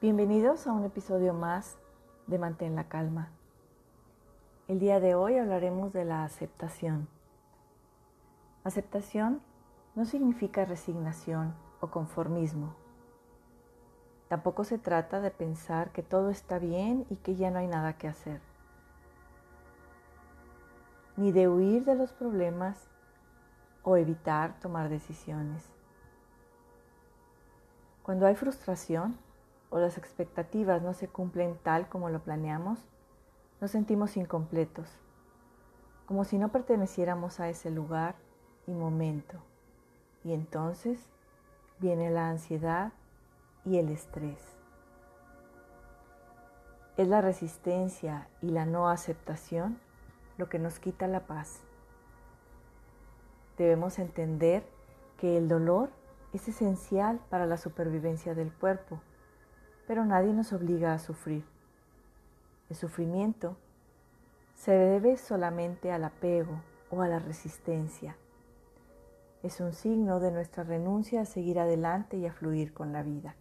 Bienvenidos a un episodio más de Mantén la Calma. El día de hoy hablaremos de la aceptación. Aceptación no significa resignación o conformismo. Tampoco se trata de pensar que todo está bien y que ya no hay nada que hacer. Ni de huir de los problemas o evitar tomar decisiones. Cuando hay frustración o las expectativas no se cumplen tal como lo planeamos, nos sentimos incompletos, como si no perteneciéramos a ese lugar y momento. Y entonces viene la ansiedad y el estrés. Es la resistencia y la no aceptación lo que nos quita la paz. Debemos entender que el dolor es esencial para la supervivencia del cuerpo, pero nadie nos obliga a sufrir. El sufrimiento se debe solamente al apego o a la resistencia. Es un signo de nuestra renuncia a seguir adelante y a fluir con la vida.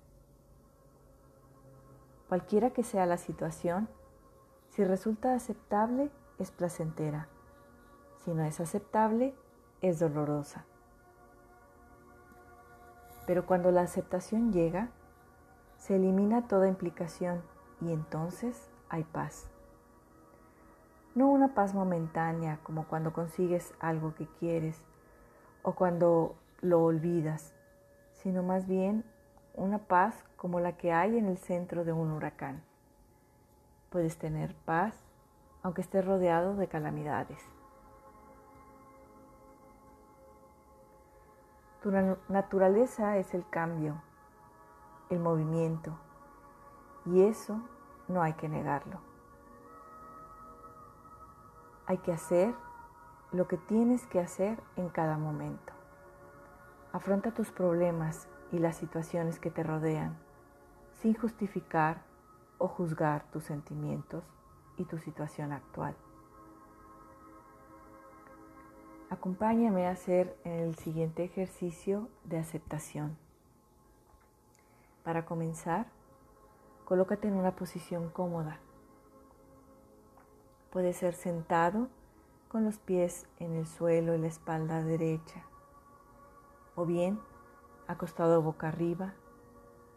Cualquiera que sea la situación, si resulta aceptable, es placentera. Si no es aceptable, es dolorosa. Pero cuando la aceptación llega, se elimina toda implicación y entonces hay paz. No una paz momentánea como cuando consigues algo que quieres o cuando lo olvidas, sino más bien una paz como la que hay en el centro de un huracán. Puedes tener paz aunque estés rodeado de calamidades. Tu naturaleza es el cambio, el movimiento, y eso no hay que negarlo. Hay que hacer lo que tienes que hacer en cada momento. Afronta tus problemas y las situaciones que te rodean sin justificar o juzgar tus sentimientos y tu situación actual. Acompáñame a hacer el siguiente ejercicio de aceptación. Para comenzar, colócate en una posición cómoda. Puede ser sentado con los pies en el suelo y la espalda derecha, o bien acostado boca arriba,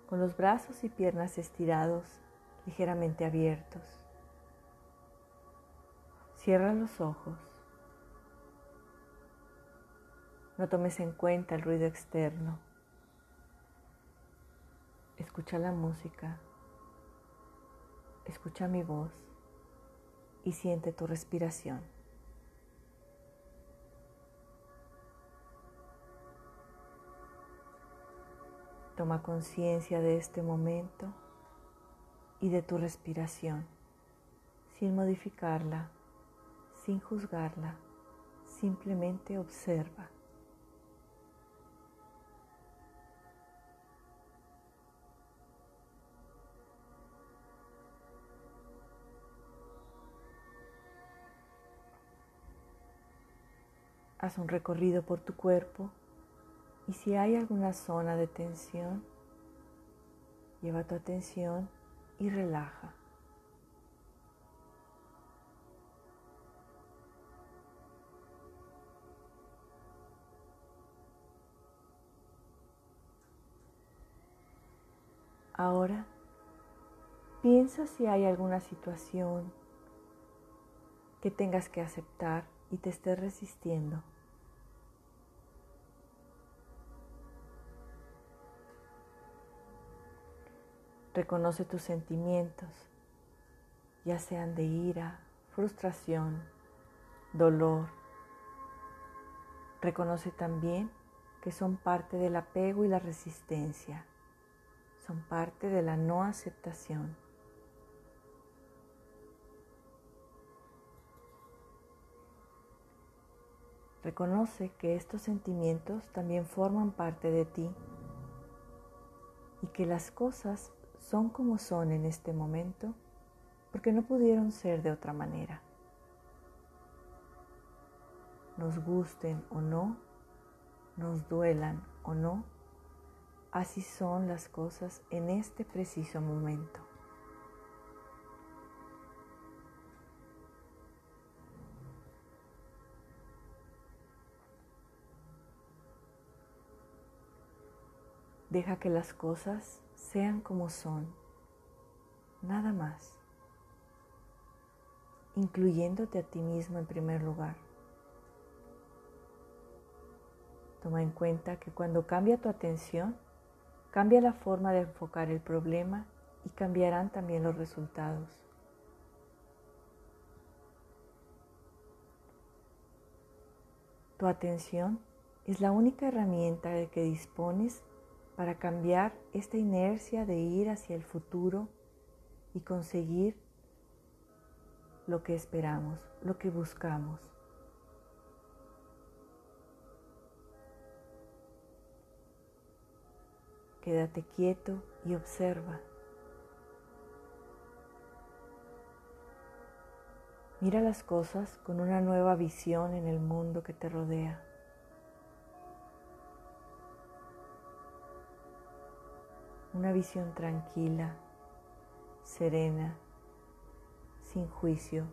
con los brazos y piernas estirados, ligeramente abiertos. Cierra los ojos. No tomes en cuenta el ruido externo. Escucha la música. Escucha mi voz y siente tu respiración. Toma conciencia de este momento y de tu respiración sin modificarla, sin juzgarla, simplemente observa. Haz un recorrido por tu cuerpo y si hay alguna zona de tensión, lleva tu atención y relaja. Ahora piensa si hay alguna situación que tengas que aceptar y te estés resistiendo. Reconoce tus sentimientos, ya sean de ira, frustración, dolor. Reconoce también que son parte del apego y la resistencia, son parte de la no aceptación. Reconoce que estos sentimientos también forman parte de ti y que las cosas son como son en este momento porque no pudieron ser de otra manera. Nos gusten o no, nos duelan o no, así son las cosas en este preciso momento. Deja que las cosas sean como son, nada más, incluyéndote a ti mismo en primer lugar. Toma en cuenta que cuando cambia tu atención, cambia la forma de enfocar el problema y cambiarán también los resultados. Tu atención es la única herramienta de que dispones para cambiar esta inercia de ir hacia el futuro y conseguir lo que esperamos, lo que buscamos. Quédate quieto y observa. Mira las cosas con una nueva visión en el mundo que te rodea. Una visión tranquila, serena, sin juicio,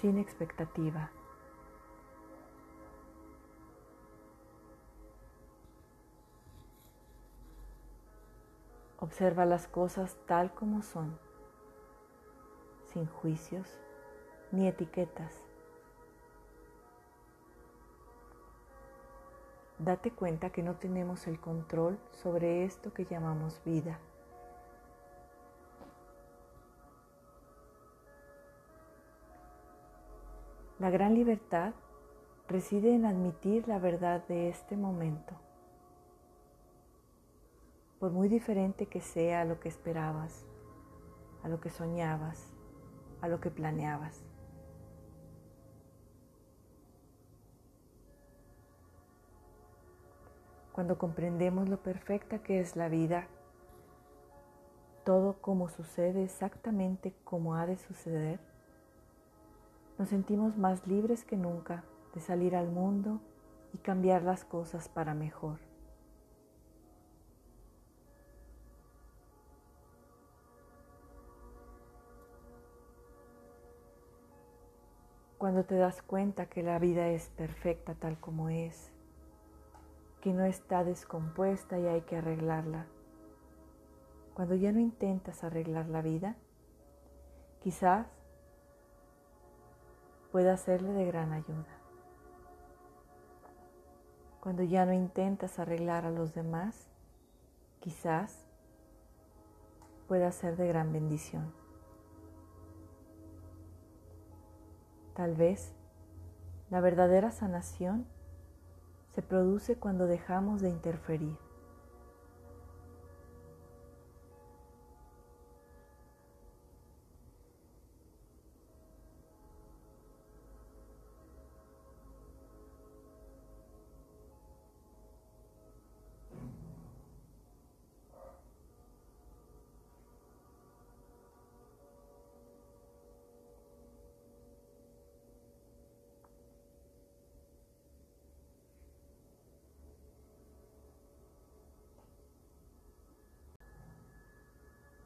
sin expectativa. Observa las cosas tal como son, sin juicios ni etiquetas. Date cuenta que no tenemos el control sobre esto que llamamos vida. La gran libertad reside en admitir la verdad de este momento por muy diferente que sea a lo que esperabas, a lo que soñabas, a lo que planeabas. Cuando comprendemos lo perfecta que es la vida, todo como sucede exactamente como ha de suceder, nos sentimos más libres que nunca de salir al mundo y cambiar las cosas para mejor. Cuando te das cuenta que la vida es perfecta tal como es, que no está descompuesta y hay que arreglarla. Cuando ya no intentas arreglar la vida, quizás pueda serle de gran ayuda. Cuando ya no intentas arreglar a los demás, quizás pueda ser de gran bendición. Tal vez la verdadera sanación se produce cuando dejamos de interferir.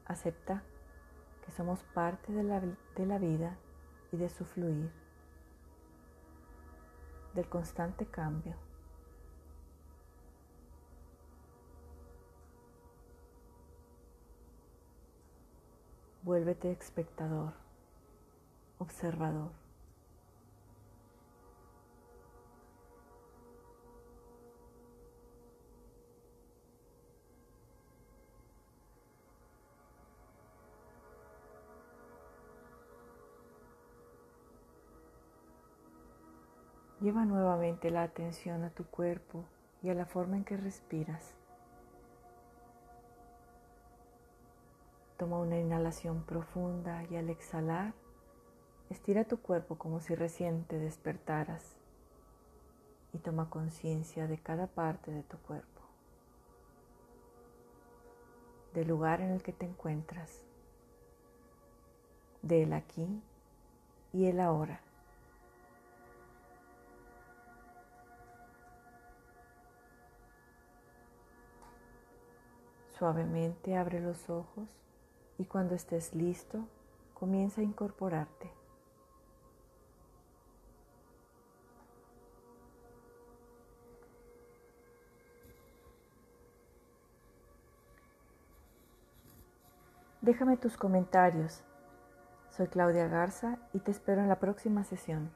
Acepta que somos parte de la, de la vida y de su fluir, del constante cambio. Vuélvete espectador, observador. Lleva nuevamente la atención a tu cuerpo y a la forma en que respiras. Toma una inhalación profunda y al exhalar, estira tu cuerpo como si recién te despertaras y toma conciencia de cada parte de tu cuerpo, del lugar en el que te encuentras, del aquí y el ahora. Suavemente abre los ojos y cuando estés listo, comienza a incorporarte. Déjame tus comentarios. Soy Claudia Garza y te espero en la próxima sesión.